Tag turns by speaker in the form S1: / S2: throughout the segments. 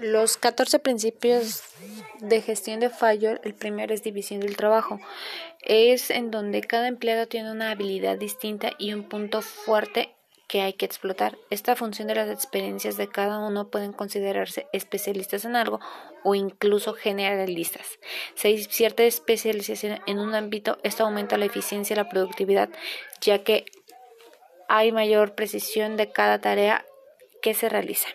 S1: Los 14 principios de gestión de fallo, el primero es división del trabajo. Es en donde cada empleado tiene una habilidad distinta y un punto fuerte que hay que explotar. Esta función de las experiencias de cada uno pueden considerarse especialistas en algo o incluso generalistas. Si hay cierta especialización en un ámbito, esto aumenta la eficiencia y la productividad, ya que hay mayor precisión de cada tarea que se realiza.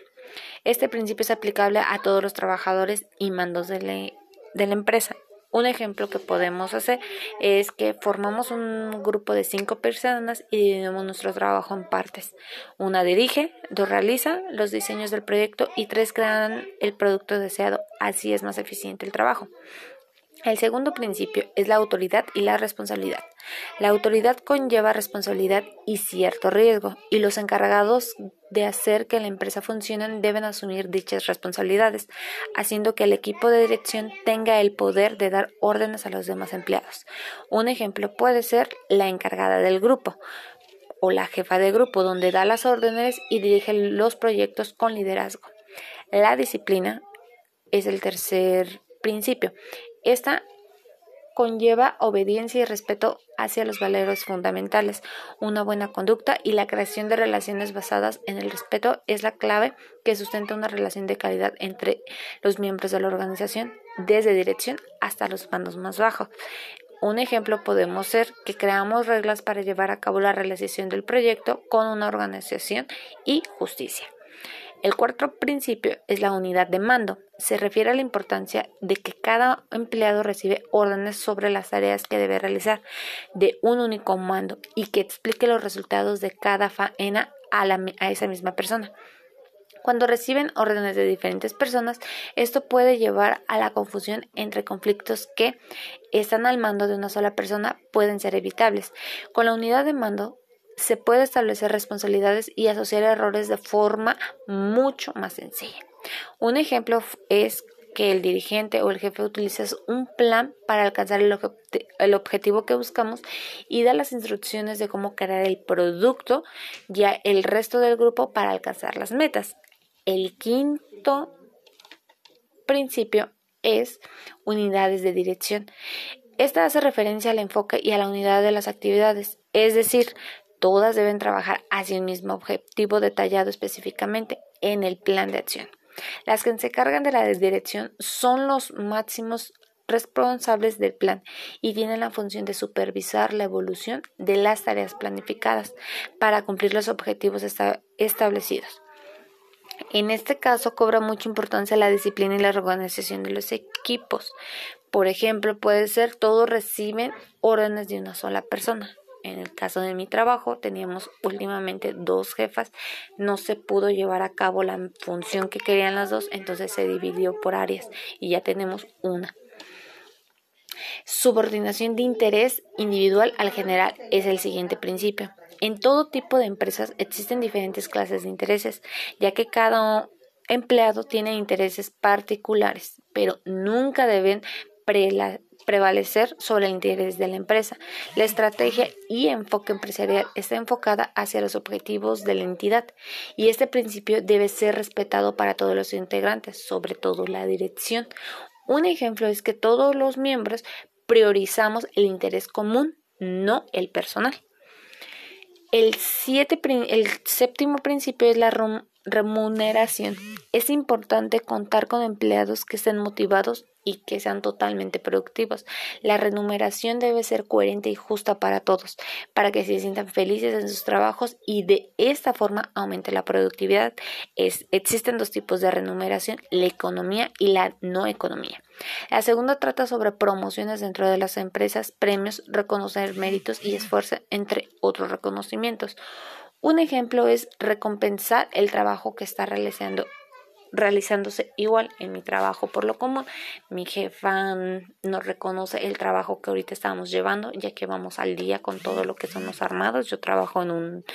S1: Este principio es aplicable a todos los trabajadores y mandos de la, empresa. Un ejemplo que podemos hacer es que formamos un grupo de cinco personas y dividimos nuestro trabajo en partes. Una dirige, dos realiza los diseños del proyecto y tres crean el producto deseado. Así es más eficiente el trabajo. El segundo principio es la autoridad y la responsabilidad. La autoridad conlleva responsabilidad y cierto riesgo, y los encargados de hacer que la empresa funcione deben asumir dichas responsabilidades, haciendo que el equipo de dirección tenga el poder de dar órdenes a los demás empleados. Un ejemplo puede ser la encargada del grupo o la jefa de grupo, donde da las órdenes y dirige los proyectos con liderazgo. La disciplina es el tercer principio. Esta conlleva obediencia y respeto hacia los valores fundamentales. Una buena conducta y la creación de relaciones basadas en el respeto es la clave que sustenta una relación de calidad entre los miembros de la organización, desde dirección hasta los mandos más bajos. Un ejemplo podemos ser que creamos reglas para llevar a cabo la realización del proyecto con una organización y justicia. El cuarto principio es la unidad de mando. Se refiere a la importancia de que cada empleado recibe órdenes sobre las tareas que debe realizar de un único mando y que explique los resultados de cada faena a, a esa misma persona. Cuando reciben órdenes de diferentes personas, esto puede llevar a la confusión entre conflictos que están al mando de una sola persona pueden ser evitables. Con la unidad de mando se puede establecer responsabilidades y asociar errores de forma mucho más sencilla. Un ejemplo es que el dirigente o el jefe utiliza un plan para alcanzar el, objetivo que buscamos y da las instrucciones de cómo crear el producto ya el resto del grupo para alcanzar las metas. El quinto principio es unidades de dirección. Esta hace referencia al enfoque y a la unidad de las actividades, es decir, Todas deben trabajar hacia un mismo objetivo detallado específicamente en el plan de acción. Las que se encargan de la dirección son los máximos responsables del plan y tienen la función de supervisar la evolución de las tareas planificadas para cumplir los objetivos establecidos. En este caso cobra mucha importancia la disciplina y la organización de los equipos. Por ejemplo, puede ser todos reciben órdenes de una sola persona. En el caso de mi trabajo, teníamos últimamente dos jefas, no se pudo llevar a cabo la función que querían las dos, entonces se dividió por áreas y ya tenemos una. Subordinación de interés individual al general es el siguiente principio. En todo tipo de empresas existen diferentes clases de intereses, ya que cada empleado tiene intereses particulares, pero nunca deben prevalecer sobre el interés de la empresa. La estrategia y enfoque empresarial está enfocada hacia los objetivos de la entidad y este principio debe ser respetado para todos los integrantes, sobre todo la dirección. Un ejemplo es que todos los miembros priorizamos el interés común, no el personal. El, el séptimo principio es la remuneración. Es importante contar con empleados que estén motivados y que sean totalmente productivos. La remuneración debe ser coherente y justa para todos, para que se sientan felices en sus trabajos y de esta forma aumente la productividad. Existen dos tipos de remuneración, la economía y la no economía. La segunda trata sobre promociones dentro de las empresas, premios, reconocer méritos y esfuerzo, entre otros reconocimientos. Un ejemplo es recompensar el trabajo que está realizando realizándose igual en mi trabajo por lo común. Mi jefa nos reconoce el trabajo que ahorita estamos llevando, ya que vamos al día con todo lo que son los armados. Yo trabajo en un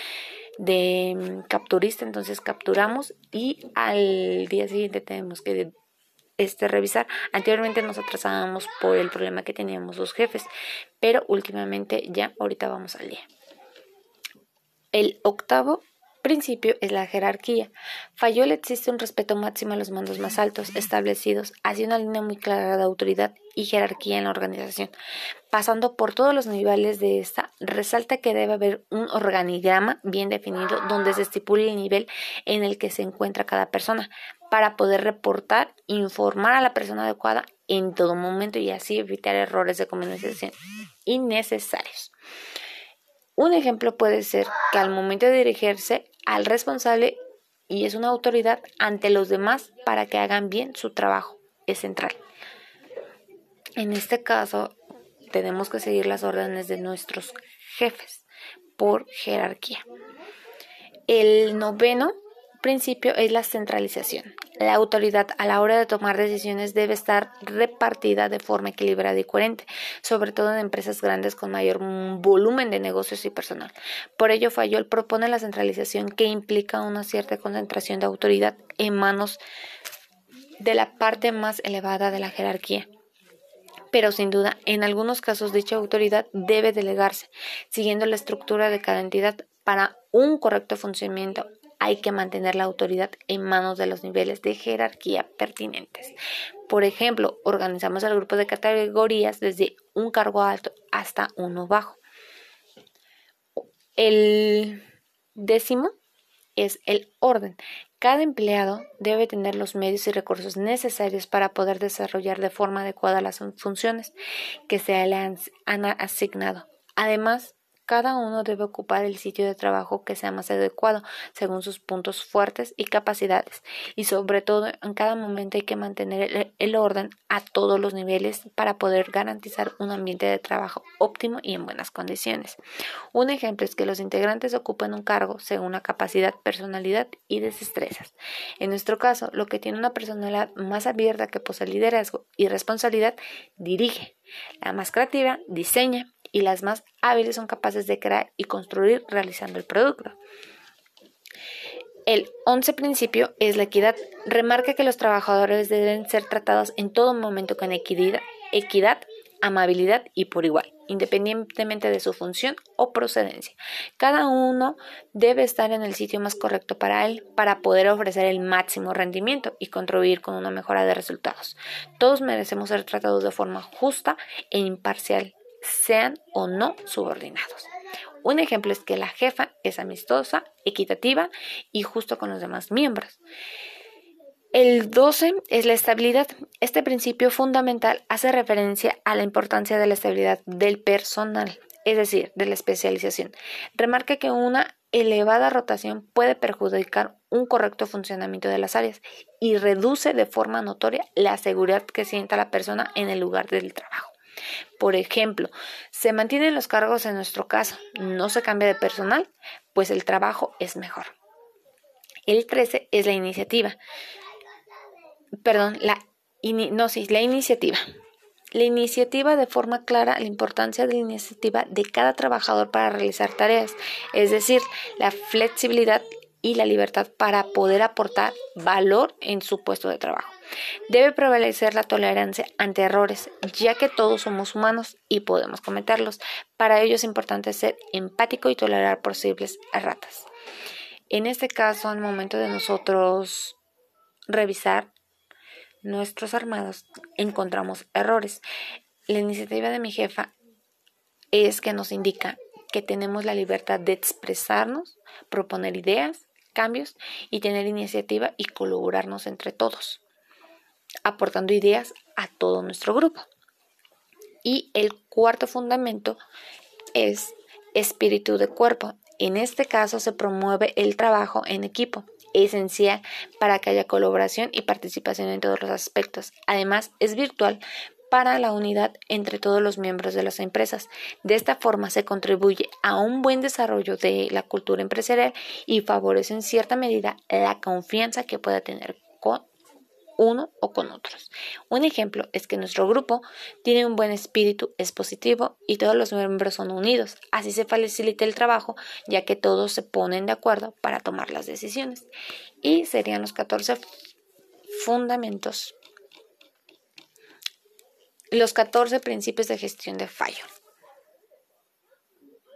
S1: de mm, capturista, entonces capturamos y al día siguiente tenemos que este, revisar. Anteriormente nos atrasábamos por el problema que teníamos los jefes, pero últimamente ya ahorita vamos al día. El octavo principio es la jerarquía. Fayol existe un respeto máximo a los mandos más altos establecidos, así una línea muy clara de autoridad y jerarquía en la organización. Pasando por todos los niveles de esta, resalta que debe haber un organigrama bien definido donde se estipule el nivel en el que se encuentra cada persona para poder reportar, informar a la persona adecuada en todo momento y así evitar errores de comunicación innecesarios. Un ejemplo puede ser que al momento de dirigirse al responsable y es una autoridad ante los demás para que hagan bien su trabajo, es central. En este caso, tenemos que seguir las órdenes de nuestros jefes por jerarquía. El noveno principio es la centralización. La autoridad a la hora de tomar decisiones debe estar repartida de forma equilibrada y coherente, sobre todo en empresas grandes con mayor volumen de negocios y personal. Por ello, Fayol propone la centralización que implica una cierta concentración de autoridad en manos de la parte más elevada de la jerarquía pero sin duda, en algunos casos dicha autoridad debe delegarse, siguiendo la estructura de cada entidad para un correcto funcionamiento hay que mantener la autoridad en manos de los niveles de jerarquía pertinentes. Por ejemplo, organizamos el grupo de categorías desde un cargo alto hasta uno bajo. El décimo es el orden. Cada empleado debe tener los medios y recursos necesarios para poder desarrollar de forma adecuada las funciones que se le han asignado. Además, cada uno debe ocupar el sitio de trabajo que sea más adecuado según sus puntos fuertes y capacidades. Y sobre todo, en cada momento hay que mantener el, orden a todos los niveles para poder garantizar un ambiente de trabajo óptimo y en buenas condiciones. Un ejemplo es que los integrantes ocupen un cargo según la capacidad, personalidad y destrezas. En nuestro caso, lo que tiene una personalidad más abierta que posee liderazgo y responsabilidad, dirige. La más creativa diseña y las más hábiles son capaces de crear y construir realizando el producto. El once principio es la equidad. Remarca que los trabajadores deben ser tratados en todo momento con equidad, equidad, amabilidad y por igual, independientemente de su función o procedencia. Cada uno debe estar en el sitio más correcto para él para poder ofrecer el máximo rendimiento y contribuir con una mejora de resultados. Todos merecemos ser tratados de forma justa e imparcial sean o no subordinados. Un ejemplo es que la jefa es amistosa, equitativa y justo con los demás miembros. El 12 es la estabilidad. Este principio fundamental hace referencia a la importancia de la estabilidad del personal, es decir, de la especialización. Remarca que una elevada rotación puede perjudicar un correcto funcionamiento de las áreas y reduce de forma notoria la seguridad que sienta la persona en el lugar del trabajo. Por ejemplo, se mantienen los cargos en nuestro caso, no se cambia de personal, pues el trabajo es mejor. El 13 es la iniciativa. Perdón, la, no, sí, la iniciativa. La iniciativa de forma clara la importancia de la iniciativa de cada trabajador para realizar tareas, es decir, la flexibilidad y la libertad para poder aportar valor en su puesto de trabajo. Debe prevalecer la tolerancia ante errores, ya que todos somos humanos y podemos cometerlos. Para ello es importante ser empático y tolerar posibles erratas. En este caso, al momento de nosotros revisar nuestros armados, encontramos errores. La iniciativa de mi jefa es que nos indica que tenemos la libertad de expresarnos, proponer ideas, cambios y tener iniciativa y colaborarnos entre todos aportando ideas a todo nuestro grupo. Y el cuarto fundamento es espíritu de cuerpo. En este caso se promueve el trabajo en equipo, esencial para que haya colaboración y participación en todos los aspectos. Además, es virtual para la unidad entre todos los miembros de las empresas. De esta forma se contribuye a un buen desarrollo de la cultura empresarial y favorece en cierta medida la confianza que pueda tener con uno o con otros. Un ejemplo es que nuestro grupo tiene un buen espíritu, es positivo y todos los miembros son unidos. Así se facilita el trabajo ya que todos se ponen de acuerdo para tomar las decisiones. Y serían los 14 fundamentos, los 14 principios de gestión de fallo.